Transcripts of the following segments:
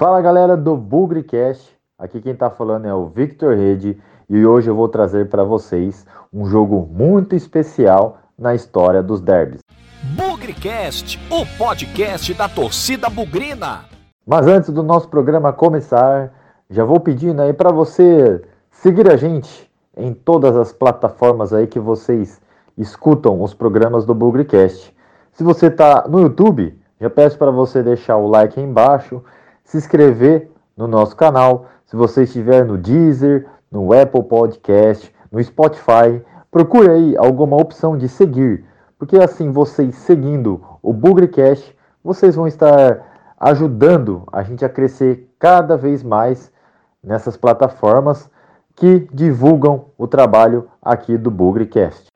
Fala galera do Bugrecast, aqui quem tá falando é o Victor Rede e hoje eu vou trazer para vocês um jogo muito especial na história dos derbys. Bugrecast, o podcast da torcida bugrina. Mas antes do nosso programa começar, já vou pedindo aí para você seguir a gente em todas as plataformas aí que vocês escutam os programas do Bugrecast. Se você está no YouTube, já peço para você deixar o like aí embaixo, se inscrever no nosso canal. Se você estiver no Deezer, no Apple Podcast, no Spotify, procure aí alguma opção de seguir, porque assim vocês seguindo o Bugrecast, vocês vão estar ajudando a gente a crescer cada vez mais nessas plataformas que divulgam o trabalho aqui do Bugrecast.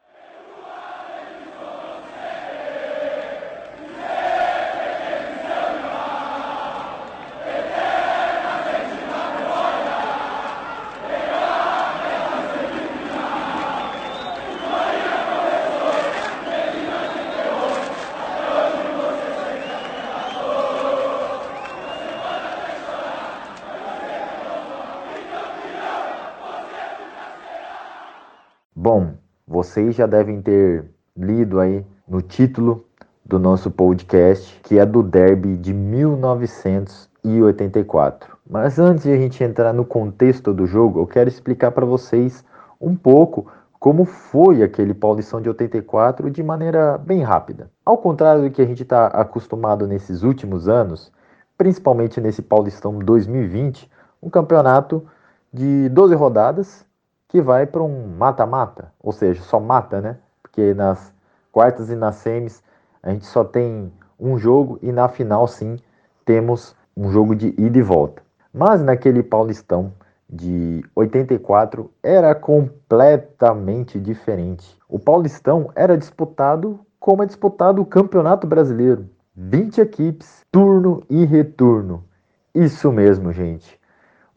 Bom, vocês já devem ter lido aí no título do nosso podcast, que é do Derby de 1984. Mas antes de a gente entrar no contexto do jogo, eu quero explicar para vocês um pouco como foi aquele Paulistão de 84 de maneira bem rápida. Ao contrário do que a gente está acostumado nesses últimos anos, principalmente nesse Paulistão 2020, um campeonato de 12 rodadas que vai para um mata-mata, ou seja, só mata, né? Porque nas quartas e nas semis a gente só tem um jogo e na final sim temos um jogo de ida e volta. Mas naquele Paulistão de 84 era completamente diferente. O Paulistão era disputado como é disputado o Campeonato Brasileiro. 20 equipes, turno e retorno. Isso mesmo, gente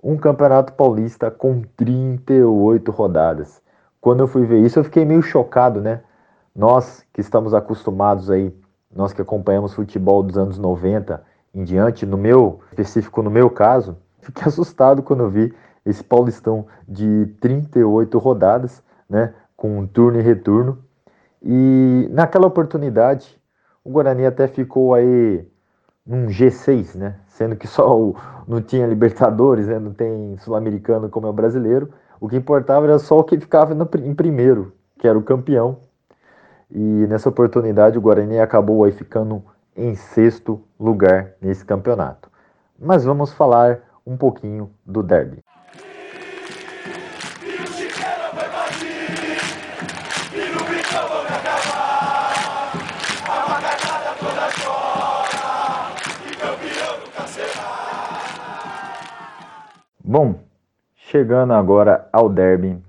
um campeonato paulista com 38 rodadas. Quando eu fui ver isso, eu fiquei meio chocado, né? Nós que estamos acostumados aí, nós que acompanhamos futebol dos anos 90 em diante, no meu, específico no meu caso, fiquei assustado quando eu vi esse Paulistão de 38 rodadas, né? Com um turno e retorno. E naquela oportunidade, o Guarani até ficou aí num G6, né? Sendo que só o, não tinha Libertadores, né? Não tem Sul-Americano como é o brasileiro. O que importava era só o que ficava no, em primeiro, que era o campeão. E nessa oportunidade o Guarani acabou aí ficando em sexto lugar nesse campeonato. Mas vamos falar um pouquinho do derby. Bom, chegando agora ao derby,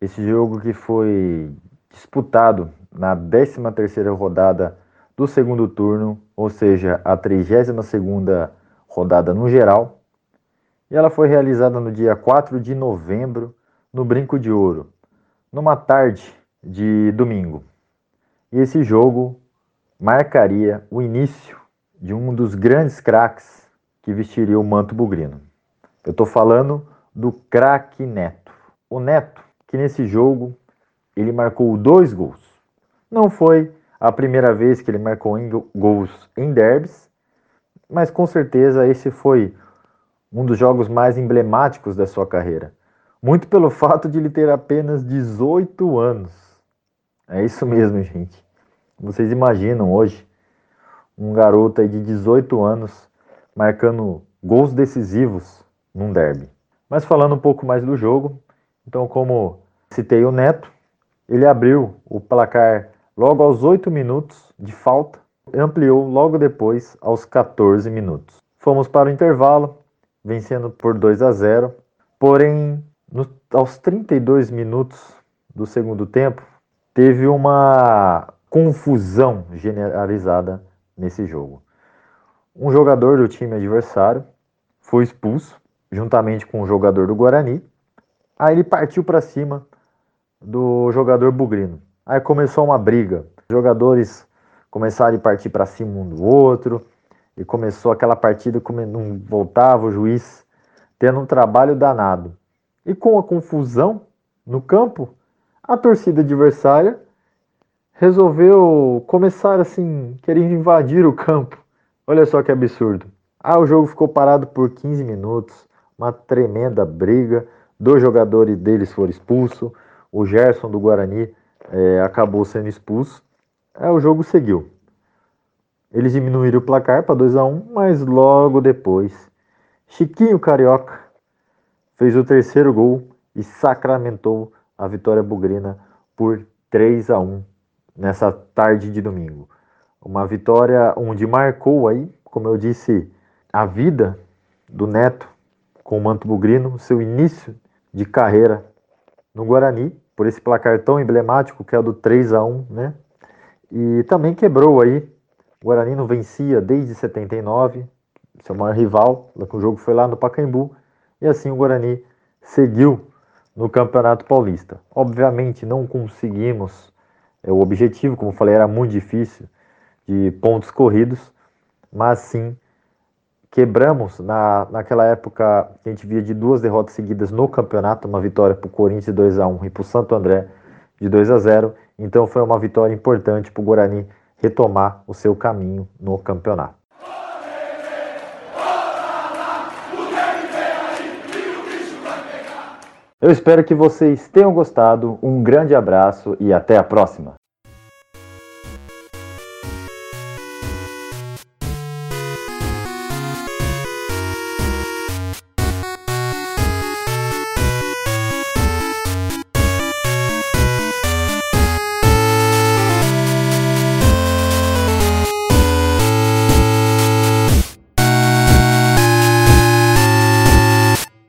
esse jogo que foi disputado na 13ª rodada do segundo turno, ou seja, a 32ª rodada no geral, e ela foi realizada no dia 4 de novembro no Brinco de Ouro, numa tarde de domingo. E esse jogo marcaria o início de um dos grandes craques que vestiria o manto bugrino. Eu estou falando do craque Neto. O Neto, que nesse jogo ele marcou dois gols. Não foi a primeira vez que ele marcou em gols em derbys, mas com certeza esse foi um dos jogos mais emblemáticos da sua carreira. Muito pelo fato de ele ter apenas 18 anos. É isso mesmo, gente. Vocês imaginam hoje um garoto de 18 anos marcando gols decisivos num derby. Mas falando um pouco mais do jogo, então como citei o Neto, ele abriu o placar logo aos 8 minutos de falta e ampliou logo depois aos 14 minutos. Fomos para o intervalo, vencendo por 2 a 0. Porém, no, aos 32 minutos do segundo tempo, teve uma confusão generalizada nesse jogo. Um jogador do time adversário foi expulso juntamente com o jogador do Guarani. Aí ele partiu para cima do jogador bugrino. Aí começou uma briga. Os jogadores começaram a partir para cima um do outro. e começou aquela partida como não voltava o juiz tendo um trabalho danado. E com a confusão no campo, a torcida adversária resolveu começar assim, querendo invadir o campo. Olha só que absurdo. Ah, o jogo ficou parado por 15 minutos, uma tremenda briga. Dois jogadores deles foram expulsos. O Gerson do Guarani é, acabou sendo expulso. É, o jogo seguiu. Eles diminuíram o placar para 2 a 1 mas logo depois, Chiquinho Carioca fez o terceiro gol e sacramentou a vitória bugrina por 3 a 1 nessa tarde de domingo. Uma vitória onde marcou aí, como eu disse, a vida do Neto com o Manto Bugrino, seu início de carreira no Guarani, por esse placar tão emblemático que é o do 3 a 1, né? E também quebrou aí. O Guarani não vencia desde 79, seu maior rival, o jogo foi lá no Pacaembu, e assim o Guarani seguiu no Campeonato Paulista. Obviamente não conseguimos é, o objetivo, como falei, era muito difícil de pontos corridos, mas sim quebramos na, naquela época a gente via de duas derrotas seguidas no campeonato, uma vitória para o Corinthians 2 a 1 e para o Santo André de 2 a 0. Então foi uma vitória importante para o Guarani retomar o seu caminho no campeonato. Eu espero que vocês tenham gostado. Um grande abraço e até a próxima.